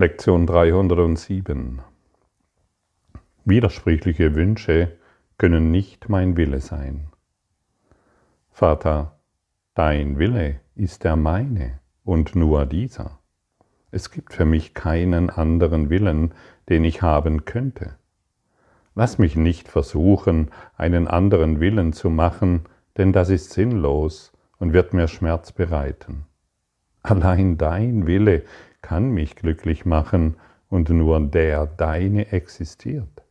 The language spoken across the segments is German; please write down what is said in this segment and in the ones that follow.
Lektion 307. Widersprüchliche Wünsche können nicht mein Wille sein. Vater, dein Wille ist der meine und nur dieser. Es gibt für mich keinen anderen Willen, den ich haben könnte. Lass mich nicht versuchen, einen anderen Willen zu machen, denn das ist sinnlos und wird mir Schmerz bereiten. Allein dein Wille kann mich glücklich machen und nur der deine existiert.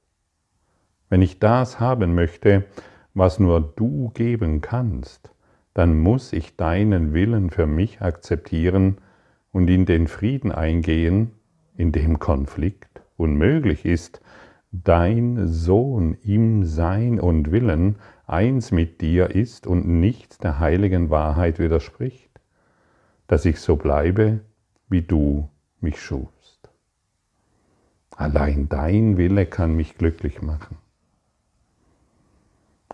Wenn ich das haben möchte, was nur du geben kannst, dann muss ich deinen Willen für mich akzeptieren und in den Frieden eingehen, in dem Konflikt unmöglich ist, dein Sohn im Sein und Willen eins mit dir ist und nichts der heiligen Wahrheit widerspricht, dass ich so bleibe, wie du mich schufst. Allein dein Wille kann mich glücklich machen.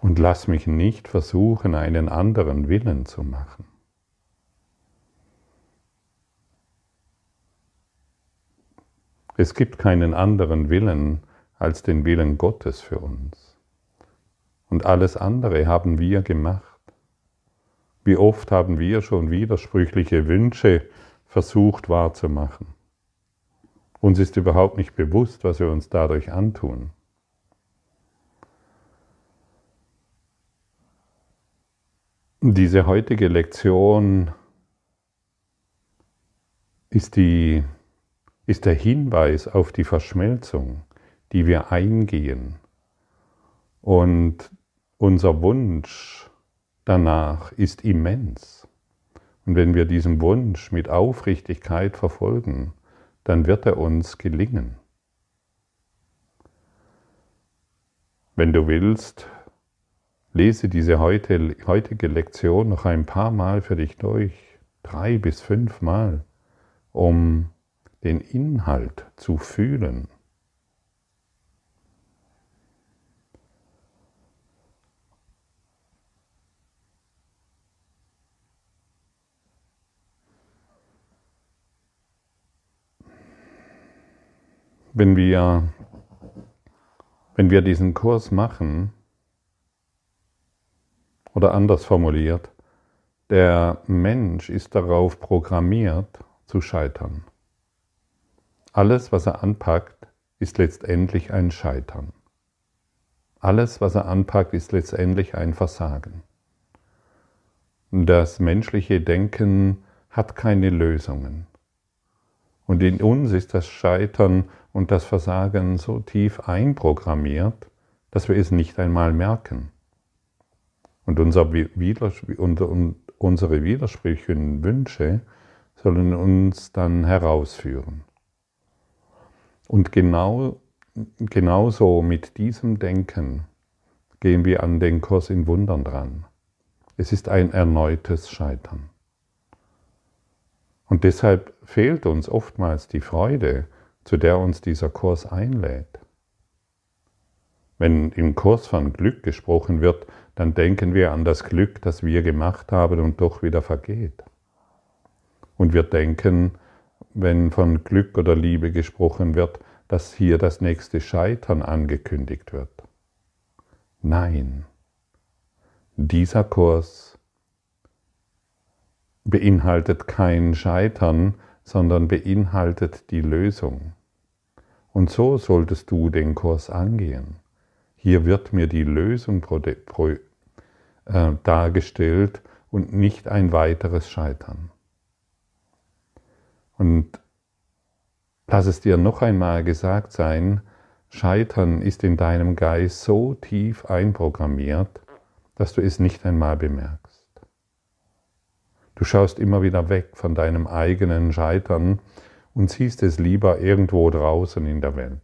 Und lass mich nicht versuchen, einen anderen Willen zu machen. Es gibt keinen anderen Willen als den Willen Gottes für uns. Und alles andere haben wir gemacht. Wie oft haben wir schon widersprüchliche Wünsche versucht wahrzumachen. Uns ist überhaupt nicht bewusst, was wir uns dadurch antun. Diese heutige Lektion ist, die, ist der Hinweis auf die Verschmelzung, die wir eingehen. Und unser Wunsch danach ist immens. Und wenn wir diesen Wunsch mit Aufrichtigkeit verfolgen, dann wird er uns gelingen. Wenn du willst, lese diese heutige Lektion noch ein paar Mal für dich durch, drei bis fünf Mal, um den Inhalt zu fühlen. Wenn wir, wenn wir diesen Kurs machen, oder anders formuliert, der Mensch ist darauf programmiert zu scheitern. Alles, was er anpackt, ist letztendlich ein Scheitern. Alles, was er anpackt, ist letztendlich ein Versagen. Das menschliche Denken hat keine Lösungen. Und in uns ist das Scheitern und das Versagen so tief einprogrammiert, dass wir es nicht einmal merken. Und unser unsere widersprüchlichen Wünsche sollen uns dann herausführen. Und genau, genauso mit diesem Denken gehen wir an den Kurs in Wundern dran. Es ist ein erneutes Scheitern. Und deshalb fehlt uns oftmals die Freude, zu der uns dieser Kurs einlädt. Wenn im Kurs von Glück gesprochen wird, dann denken wir an das Glück, das wir gemacht haben und doch wieder vergeht. Und wir denken, wenn von Glück oder Liebe gesprochen wird, dass hier das nächste Scheitern angekündigt wird. Nein, dieser Kurs beinhaltet kein Scheitern, sondern beinhaltet die Lösung. Und so solltest du den Kurs angehen. Hier wird mir die Lösung äh, dargestellt und nicht ein weiteres Scheitern. Und lass es dir noch einmal gesagt sein, Scheitern ist in deinem Geist so tief einprogrammiert, dass du es nicht einmal bemerkst. Du schaust immer wieder weg von deinem eigenen Scheitern und siehst es lieber irgendwo draußen in der Welt.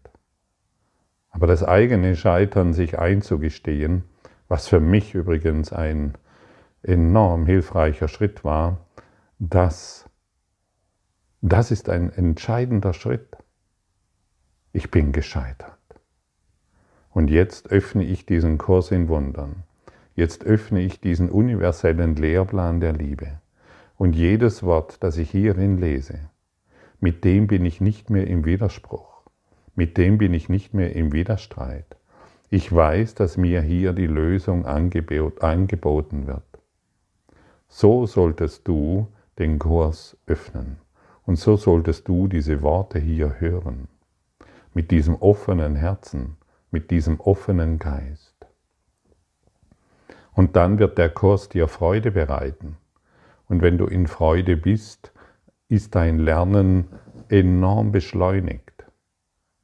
Aber das eigene Scheitern sich einzugestehen, was für mich übrigens ein enorm hilfreicher Schritt war, das, das ist ein entscheidender Schritt. Ich bin gescheitert. Und jetzt öffne ich diesen Kurs in Wundern. Jetzt öffne ich diesen universellen Lehrplan der Liebe. Und jedes Wort, das ich hierin lese, mit dem bin ich nicht mehr im Widerspruch, mit dem bin ich nicht mehr im Widerstreit. Ich weiß, dass mir hier die Lösung angeboten wird. So solltest du den Kurs öffnen und so solltest du diese Worte hier hören, mit diesem offenen Herzen, mit diesem offenen Geist. Und dann wird der Kurs dir Freude bereiten. Und wenn du in Freude bist, ist dein Lernen enorm beschleunigt.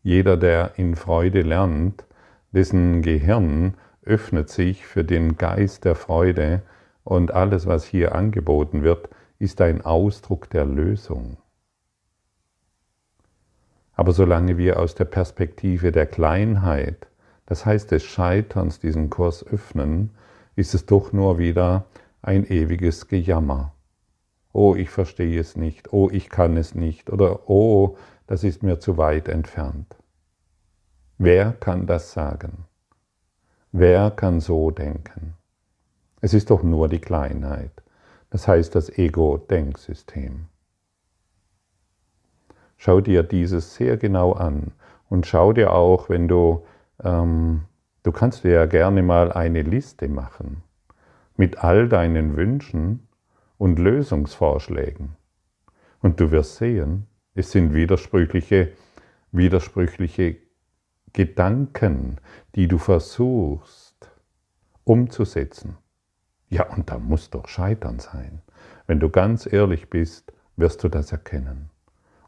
Jeder, der in Freude lernt, dessen Gehirn öffnet sich für den Geist der Freude und alles, was hier angeboten wird, ist ein Ausdruck der Lösung. Aber solange wir aus der Perspektive der Kleinheit, das heißt des Scheiterns, diesen Kurs öffnen, ist es doch nur wieder ein ewiges Gejammer. Oh, ich verstehe es nicht, oh, ich kann es nicht oder oh, das ist mir zu weit entfernt. Wer kann das sagen? Wer kann so denken? Es ist doch nur die Kleinheit, das heißt das Ego-Denksystem. Schau dir dieses sehr genau an und schau dir auch, wenn du ähm, Du kannst dir ja gerne mal eine Liste machen mit all deinen Wünschen und Lösungsvorschlägen. Und du wirst sehen, es sind widersprüchliche, widersprüchliche Gedanken, die du versuchst umzusetzen. Ja, und da muss doch Scheitern sein. Wenn du ganz ehrlich bist, wirst du das erkennen.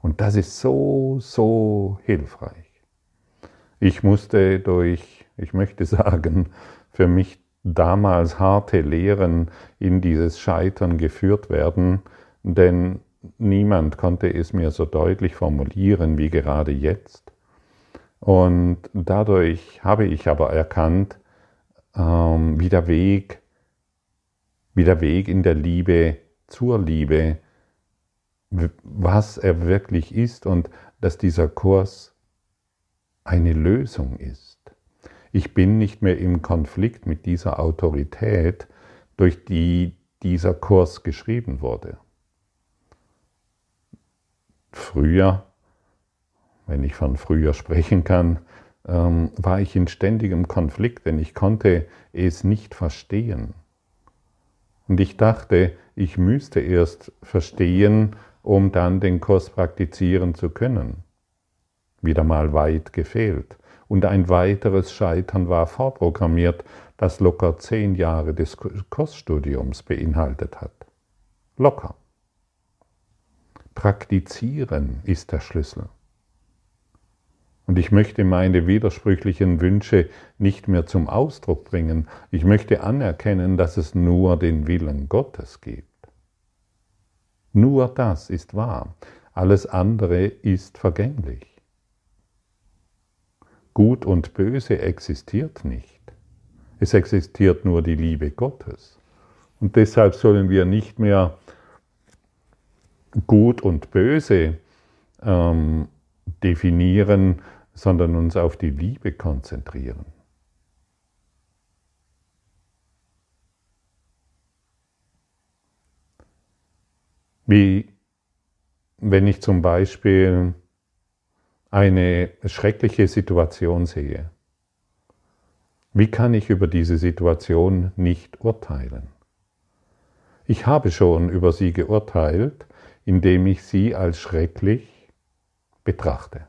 Und das ist so, so hilfreich. Ich musste durch ich möchte sagen, für mich damals harte Lehren in dieses Scheitern geführt werden, denn niemand konnte es mir so deutlich formulieren wie gerade jetzt. Und dadurch habe ich aber erkannt, ähm, wie der Weg, wie der Weg in der Liebe zur Liebe, was er wirklich ist und dass dieser Kurs eine Lösung ist. Ich bin nicht mehr im Konflikt mit dieser Autorität, durch die dieser Kurs geschrieben wurde. Früher, wenn ich von früher sprechen kann, ähm, war ich in ständigem Konflikt, denn ich konnte es nicht verstehen. Und ich dachte, ich müsste erst verstehen, um dann den Kurs praktizieren zu können. Wieder mal weit gefehlt und ein weiteres Scheitern war vorprogrammiert, das locker zehn Jahre des Kursstudiums beinhaltet hat. Locker. Praktizieren ist der Schlüssel. Und ich möchte meine widersprüchlichen Wünsche nicht mehr zum Ausdruck bringen. Ich möchte anerkennen, dass es nur den Willen Gottes gibt. Nur das ist wahr. Alles andere ist vergänglich. Gut und Böse existiert nicht. Es existiert nur die Liebe Gottes. Und deshalb sollen wir nicht mehr Gut und Böse ähm, definieren, sondern uns auf die Liebe konzentrieren. Wie wenn ich zum Beispiel eine schreckliche Situation sehe, wie kann ich über diese Situation nicht urteilen? Ich habe schon über sie geurteilt, indem ich sie als schrecklich betrachte.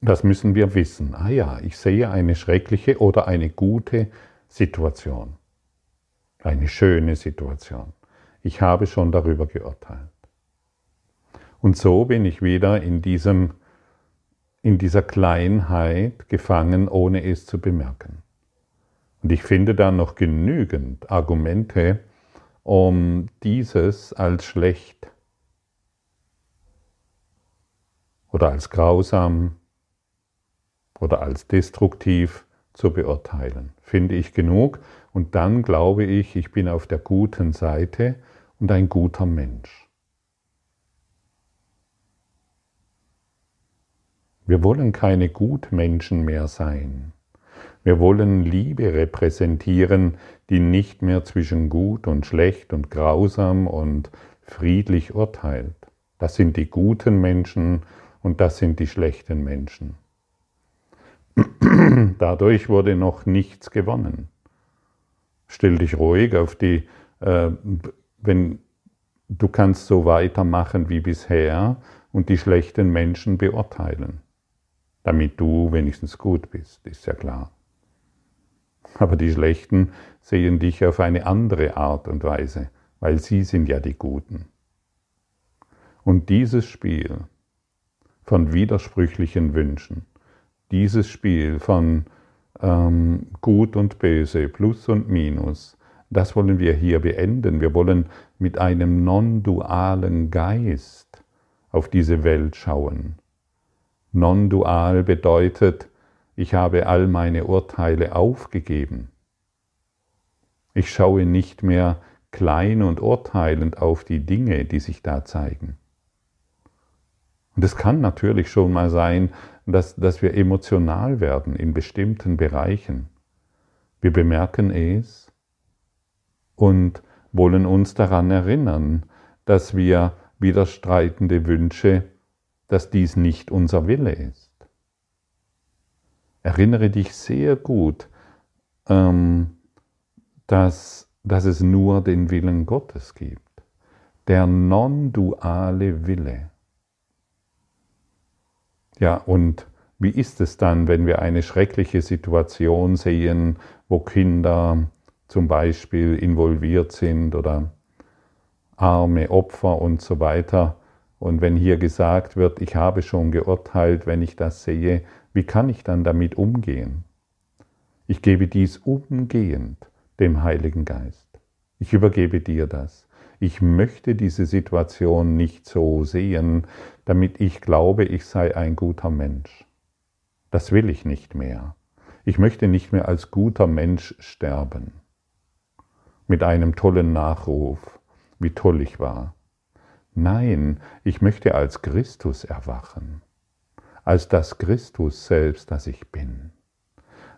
Das müssen wir wissen. Ah ja, ich sehe eine schreckliche oder eine gute Situation. Eine schöne Situation. Ich habe schon darüber geurteilt. Und so bin ich wieder in, diesem, in dieser Kleinheit gefangen, ohne es zu bemerken. Und ich finde da noch genügend Argumente, um dieses als schlecht oder als grausam oder als destruktiv zu beurteilen. Finde ich genug und dann glaube ich, ich bin auf der guten Seite und ein guter Mensch. Wir wollen keine Gutmenschen mehr sein. Wir wollen Liebe repräsentieren, die nicht mehr zwischen gut und schlecht und grausam und friedlich urteilt. Das sind die guten Menschen und das sind die schlechten Menschen. Dadurch wurde noch nichts gewonnen. Stell dich ruhig auf die, äh, wenn du kannst so weitermachen wie bisher und die schlechten Menschen beurteilen, damit du wenigstens gut bist, ist ja klar. Aber die Schlechten sehen dich auf eine andere Art und Weise, weil sie sind ja die Guten. Und dieses Spiel von widersprüchlichen Wünschen, dieses Spiel von ähm, Gut und Böse, Plus und Minus, das wollen wir hier beenden. Wir wollen mit einem non-dualen Geist auf diese Welt schauen. Non-dual bedeutet, ich habe all meine Urteile aufgegeben. Ich schaue nicht mehr klein und urteilend auf die Dinge, die sich da zeigen. Und es kann natürlich schon mal sein, dass, dass wir emotional werden in bestimmten Bereichen. Wir bemerken es und wollen uns daran erinnern, dass wir widerstreitende Wünsche, dass dies nicht unser Wille ist. Erinnere dich sehr gut, ähm, dass, dass es nur den Willen Gottes gibt. Der non-duale Wille. Ja, und wie ist es dann, wenn wir eine schreckliche Situation sehen, wo Kinder zum Beispiel involviert sind oder arme Opfer und so weiter? Und wenn hier gesagt wird, ich habe schon geurteilt, wenn ich das sehe, wie kann ich dann damit umgehen? Ich gebe dies umgehend dem Heiligen Geist. Ich übergebe dir das. Ich möchte diese Situation nicht so sehen, damit ich glaube, ich sei ein guter Mensch. Das will ich nicht mehr. Ich möchte nicht mehr als guter Mensch sterben. Mit einem tollen Nachruf, wie toll ich war. Nein, ich möchte als Christus erwachen, als das Christus selbst, das ich bin.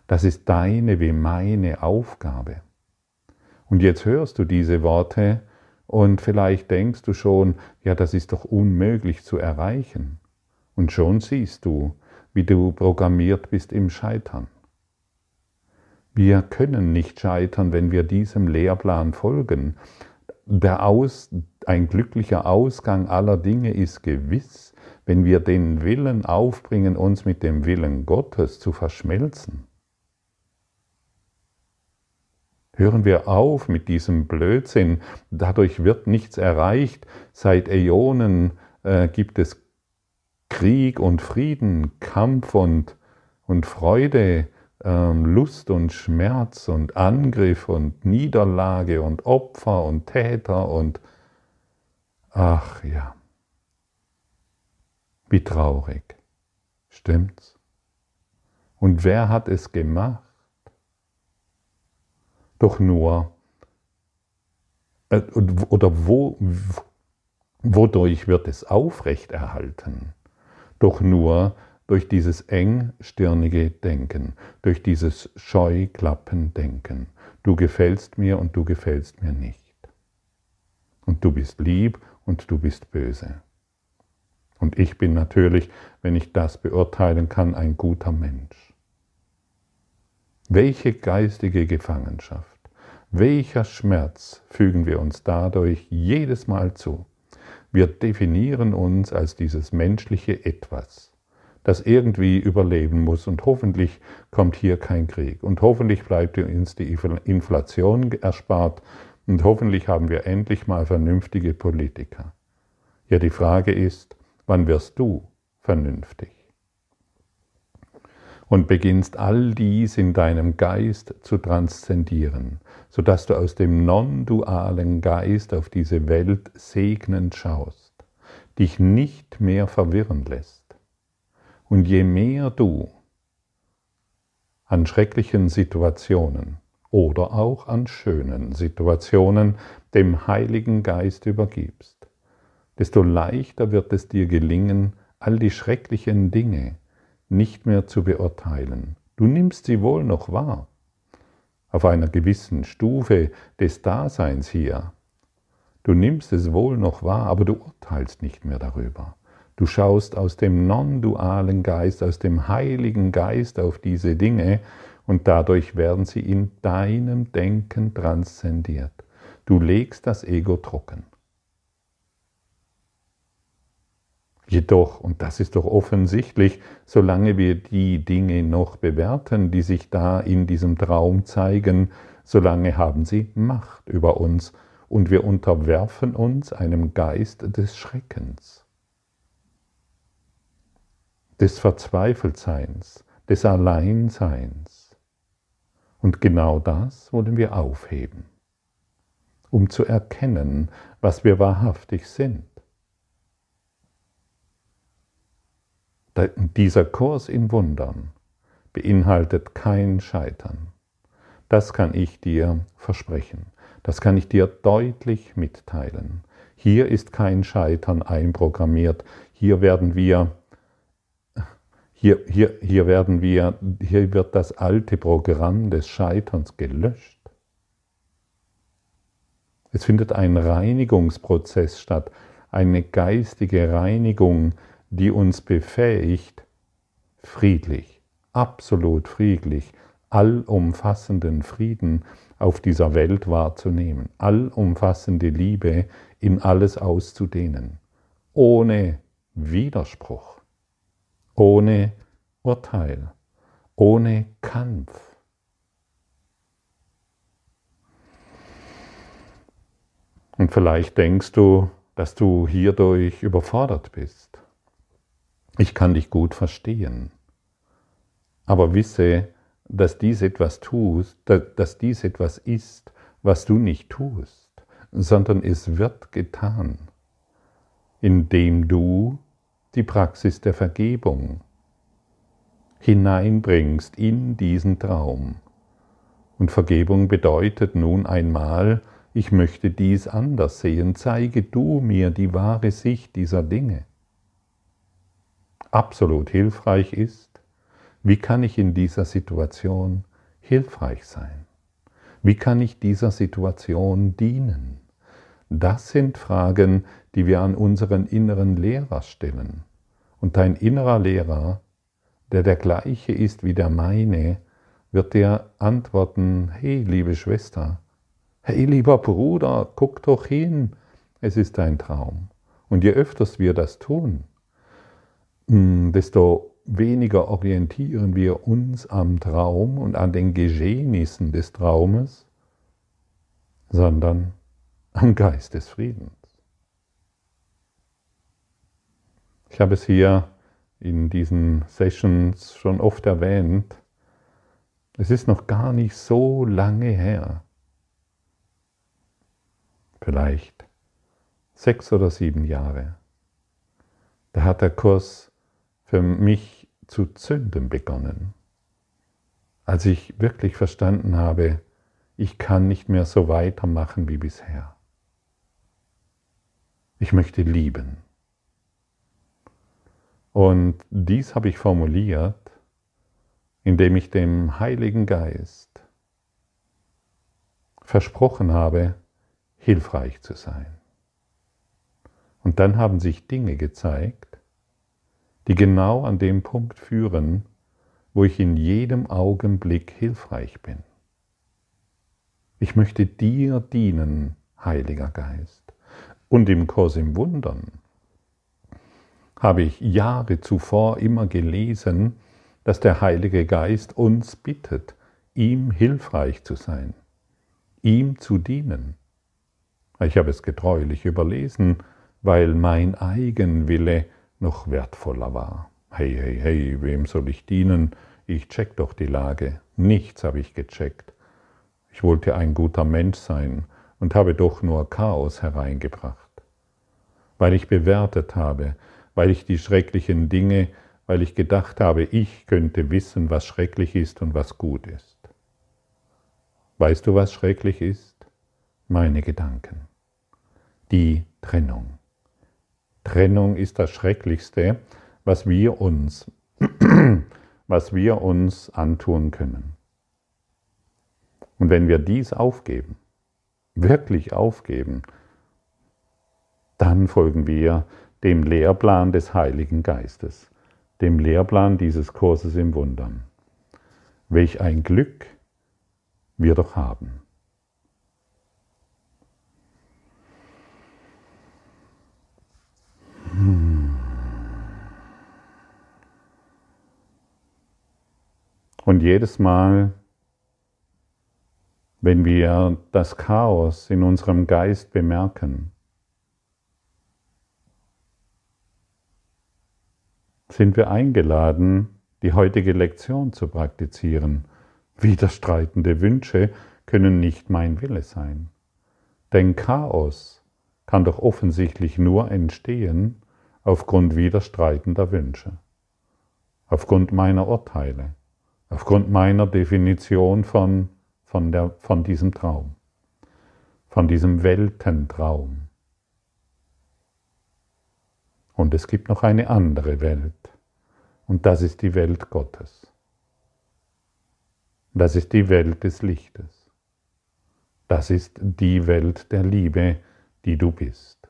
Das ist deine wie meine Aufgabe. Und jetzt hörst du diese Worte und vielleicht denkst du schon, ja, das ist doch unmöglich zu erreichen. Und schon siehst du, wie du programmiert bist im Scheitern. Wir können nicht scheitern, wenn wir diesem Lehrplan folgen. Der Aus, ein glücklicher Ausgang aller Dinge ist gewiss, wenn wir den Willen aufbringen, uns mit dem Willen Gottes zu verschmelzen. Hören wir auf mit diesem Blödsinn. Dadurch wird nichts erreicht. Seit Äonen äh, gibt es Krieg und Frieden, Kampf und, und Freude, ähm, Lust und Schmerz und Angriff und Niederlage und Opfer und Täter und ach ja, wie traurig. Stimmt's? Und wer hat es gemacht? doch nur, äh, oder wo, wodurch wird es aufrechterhalten? Doch nur durch dieses engstirnige Denken, durch dieses Scheuklappendenken. Du gefällst mir und du gefällst mir nicht. Und du bist lieb und du bist böse. Und ich bin natürlich, wenn ich das beurteilen kann, ein guter Mensch. Welche geistige Gefangenschaft, welcher Schmerz fügen wir uns dadurch jedes Mal zu? Wir definieren uns als dieses menschliche Etwas, das irgendwie überleben muss und hoffentlich kommt hier kein Krieg und hoffentlich bleibt uns die Inflation erspart und hoffentlich haben wir endlich mal vernünftige Politiker. Ja, die Frage ist, wann wirst du vernünftig? und beginnst all dies in deinem Geist zu transzendieren, sodass du aus dem non-dualen Geist auf diese Welt segnend schaust, dich nicht mehr verwirren lässt. Und je mehr du an schrecklichen Situationen oder auch an schönen Situationen dem Heiligen Geist übergibst, desto leichter wird es dir gelingen, all die schrecklichen Dinge, nicht mehr zu beurteilen. Du nimmst sie wohl noch wahr, auf einer gewissen Stufe des Daseins hier. Du nimmst es wohl noch wahr, aber du urteilst nicht mehr darüber. Du schaust aus dem non-dualen Geist, aus dem heiligen Geist auf diese Dinge und dadurch werden sie in deinem Denken transzendiert. Du legst das Ego trocken. Jedoch, und das ist doch offensichtlich, solange wir die Dinge noch bewerten, die sich da in diesem Traum zeigen, solange haben sie Macht über uns und wir unterwerfen uns einem Geist des Schreckens, des Verzweifeltseins, des Alleinseins. Und genau das wollen wir aufheben, um zu erkennen, was wir wahrhaftig sind. Dieser Kurs in Wundern beinhaltet kein Scheitern. Das kann ich dir versprechen. Das kann ich dir deutlich mitteilen. Hier ist kein Scheitern einprogrammiert. Hier werden wir, hier, hier, hier werden wir, hier wird das alte Programm des Scheiterns gelöscht. Es findet ein Reinigungsprozess statt, eine geistige Reinigung, die uns befähigt, friedlich, absolut friedlich, allumfassenden Frieden auf dieser Welt wahrzunehmen, allumfassende Liebe in alles auszudehnen, ohne Widerspruch, ohne Urteil, ohne Kampf. Und vielleicht denkst du, dass du hierdurch überfordert bist. Ich kann dich gut verstehen. Aber wisse, dass dies etwas tust, dass dies etwas ist, was du nicht tust, sondern es wird getan, indem du die Praxis der Vergebung hineinbringst in diesen Traum. Und Vergebung bedeutet nun einmal, ich möchte dies anders sehen, zeige du mir die wahre Sicht dieser Dinge absolut hilfreich ist, wie kann ich in dieser Situation hilfreich sein? Wie kann ich dieser Situation dienen? Das sind Fragen, die wir an unseren inneren Lehrer stellen. Und dein innerer Lehrer, der der gleiche ist wie der meine, wird dir antworten, hey liebe Schwester, hey lieber Bruder, guck doch hin, es ist ein Traum. Und je öfters wir das tun, hm, desto weniger orientieren wir uns am Traum und an den Geschehnissen des Traumes, sondern am Geist des Friedens. Ich habe es hier in diesen Sessions schon oft erwähnt. Es ist noch gar nicht so lange her. Vielleicht sechs oder sieben Jahre. Da hat der Kurs für mich zu zünden begonnen, als ich wirklich verstanden habe, ich kann nicht mehr so weitermachen wie bisher. Ich möchte lieben. Und dies habe ich formuliert, indem ich dem Heiligen Geist versprochen habe, hilfreich zu sein. Und dann haben sich Dinge gezeigt, die genau an dem Punkt führen, wo ich in jedem Augenblick hilfreich bin. Ich möchte dir dienen, Heiliger Geist. Und im Kurs im Wundern habe ich Jahre zuvor immer gelesen, dass der Heilige Geist uns bittet, ihm hilfreich zu sein, ihm zu dienen. Ich habe es getreulich überlesen, weil mein Eigenwille noch wertvoller war. Hey, hey, hey, wem soll ich dienen? Ich check doch die Lage. Nichts habe ich gecheckt. Ich wollte ein guter Mensch sein und habe doch nur Chaos hereingebracht. Weil ich bewertet habe, weil ich die schrecklichen Dinge, weil ich gedacht habe, ich könnte wissen, was schrecklich ist und was gut ist. Weißt du, was schrecklich ist? Meine Gedanken. Die Trennung. Trennung ist das Schrecklichste, was wir uns, was wir uns antun können. Und wenn wir dies aufgeben, wirklich aufgeben, dann folgen wir dem Lehrplan des Heiligen Geistes, dem Lehrplan dieses Kurses im Wundern. Welch ein Glück wir doch haben. Und jedes Mal, wenn wir das Chaos in unserem Geist bemerken, sind wir eingeladen, die heutige Lektion zu praktizieren. Widerstreitende Wünsche können nicht mein Wille sein. Denn Chaos kann doch offensichtlich nur entstehen aufgrund widerstreitender Wünsche, aufgrund meiner Urteile, aufgrund meiner Definition von, von, der, von diesem Traum, von diesem Weltentraum. Und es gibt noch eine andere Welt. Und das ist die Welt Gottes. Das ist die Welt des Lichtes. Das ist die Welt der Liebe, die du bist.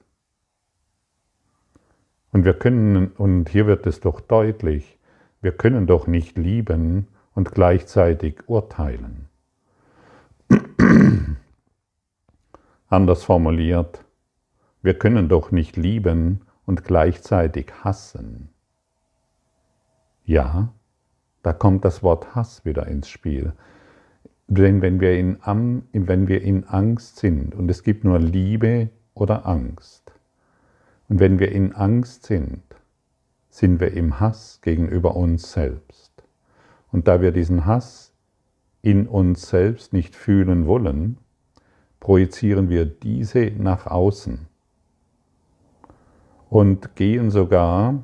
Und wir können, und hier wird es doch deutlich, wir können doch nicht lieben und gleichzeitig urteilen. Anders formuliert, wir können doch nicht lieben und gleichzeitig hassen. Ja, da kommt das Wort Hass wieder ins Spiel. Denn wenn wir, in, wenn wir in Angst sind, und es gibt nur Liebe oder Angst, und wenn wir in Angst sind, sind wir im Hass gegenüber uns selbst. Und da wir diesen Hass in uns selbst nicht fühlen wollen, projizieren wir diese nach außen und gehen sogar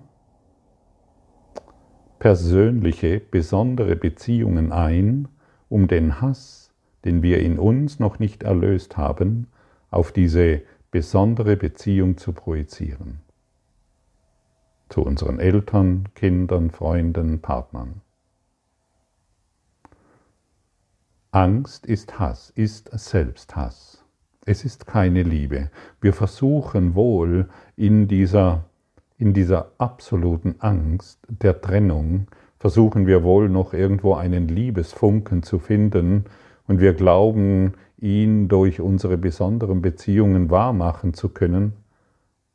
persönliche, besondere Beziehungen ein, um den Hass, den wir in uns noch nicht erlöst haben, auf diese besondere Beziehung zu projizieren. Zu unseren Eltern, Kindern, Freunden, Partnern. Angst ist Hass, ist Selbsthass. Es ist keine Liebe. Wir versuchen wohl in dieser, in dieser absoluten Angst der Trennung, versuchen wir wohl noch irgendwo einen Liebesfunken zu finden und wir glauben, ihn durch unsere besonderen Beziehungen wahrmachen zu können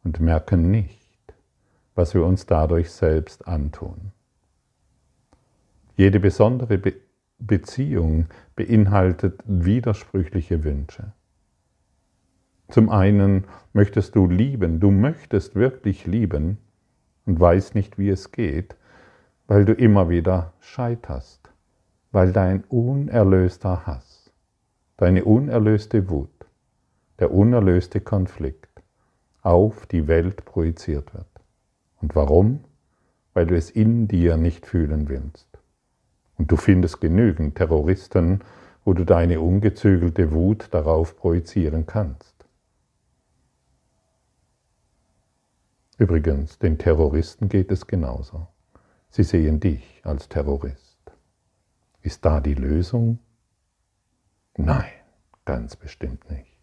und merken nicht, was wir uns dadurch selbst antun. Jede besondere Be Beziehung beinhaltet widersprüchliche Wünsche. Zum einen möchtest du lieben, du möchtest wirklich lieben und weißt nicht, wie es geht, weil du immer wieder scheiterst, weil dein unerlöster Hass, deine unerlöste Wut, der unerlöste Konflikt auf die Welt projiziert wird. Und warum? Weil du es in dir nicht fühlen willst. Und du findest genügend Terroristen, wo du deine ungezügelte Wut darauf projizieren kannst. Übrigens, den Terroristen geht es genauso. Sie sehen dich als Terrorist. Ist da die Lösung? Nein, ganz bestimmt nicht.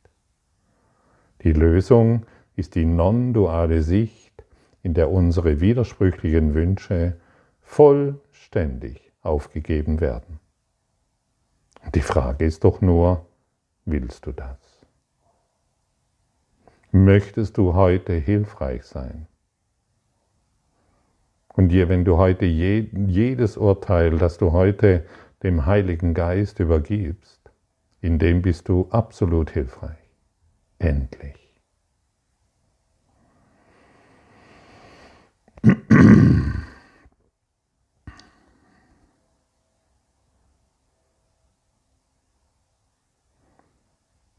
Die Lösung ist die non-duale Sicht, in der unsere widersprüchlichen Wünsche vollständig aufgegeben werden. Die Frage ist doch nur, willst du das? Möchtest du heute hilfreich sein? Und dir, wenn du heute je, jedes Urteil, das du heute dem Heiligen Geist übergibst, in dem bist du absolut hilfreich. Endlich.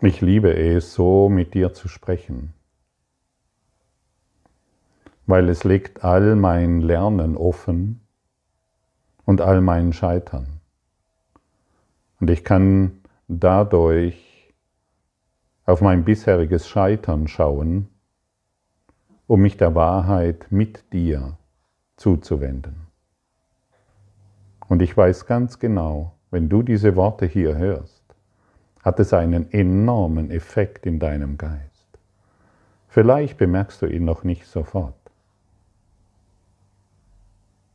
Ich liebe es, so mit dir zu sprechen, weil es legt all mein Lernen offen und all mein Scheitern. Und ich kann dadurch auf mein bisheriges Scheitern schauen, um mich der Wahrheit mit dir zuzuwenden. Und ich weiß ganz genau, wenn du diese Worte hier hörst, hat es einen enormen Effekt in deinem Geist. Vielleicht bemerkst du ihn noch nicht sofort,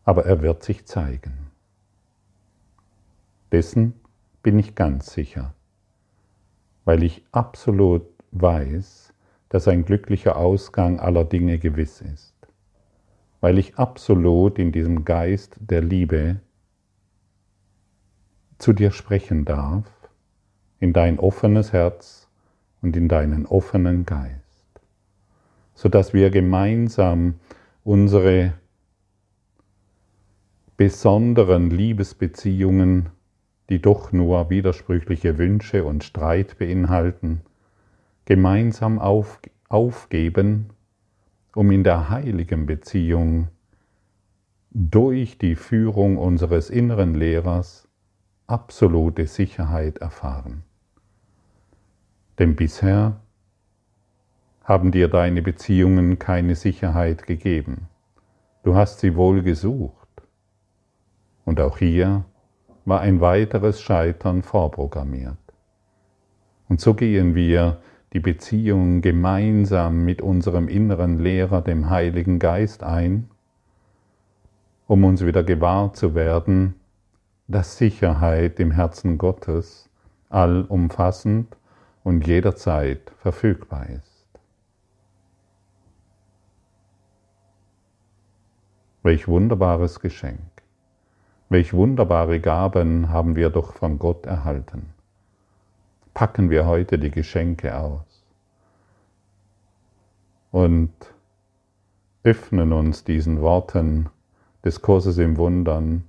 aber er wird sich zeigen. Dessen bin ich ganz sicher, weil ich absolut weiß, dass ein glücklicher Ausgang aller Dinge gewiss ist, weil ich absolut in diesem Geist der Liebe zu dir sprechen darf, in dein offenes Herz und in deinen offenen Geist, sodass wir gemeinsam unsere besonderen Liebesbeziehungen die doch nur widersprüchliche Wünsche und Streit beinhalten, gemeinsam auf, aufgeben, um in der heiligen Beziehung durch die Führung unseres inneren Lehrers absolute Sicherheit erfahren. Denn bisher haben dir deine Beziehungen keine Sicherheit gegeben. Du hast sie wohl gesucht. Und auch hier war ein weiteres Scheitern vorprogrammiert. Und so gehen wir die Beziehung gemeinsam mit unserem inneren Lehrer, dem Heiligen Geist, ein, um uns wieder gewahr zu werden, dass Sicherheit im Herzen Gottes allumfassend und jederzeit verfügbar ist. Welch wunderbares Geschenk. Welch wunderbare Gaben haben wir doch von Gott erhalten. Packen wir heute die Geschenke aus und öffnen uns diesen Worten des Kurses im Wundern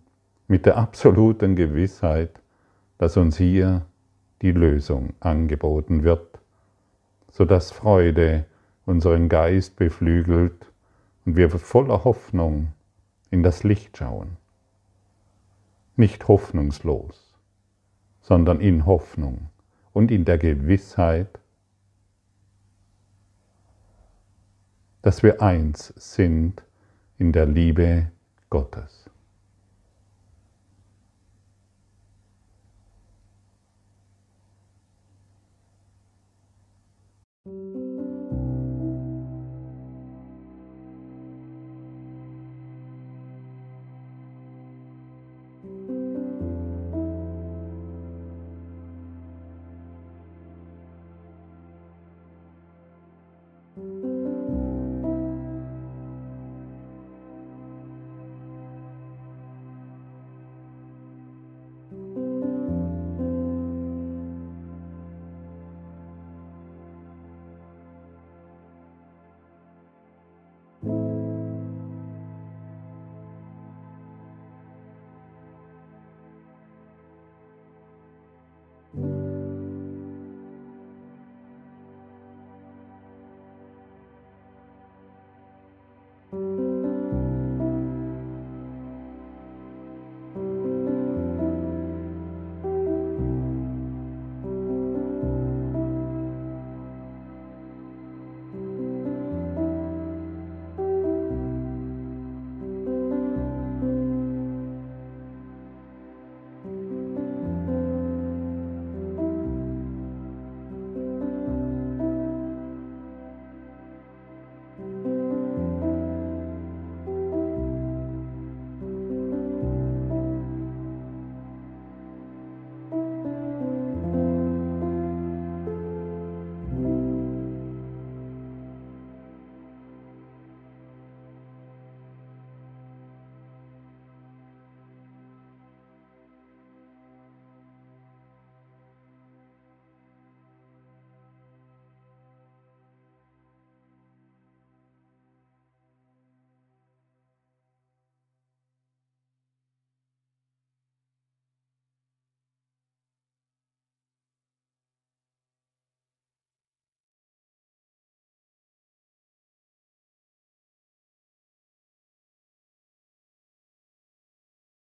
mit der absoluten Gewissheit, dass uns hier die Lösung angeboten wird, sodass Freude unseren Geist beflügelt und wir voller Hoffnung in das Licht schauen nicht hoffnungslos, sondern in Hoffnung und in der Gewissheit, dass wir eins sind in der Liebe Gottes.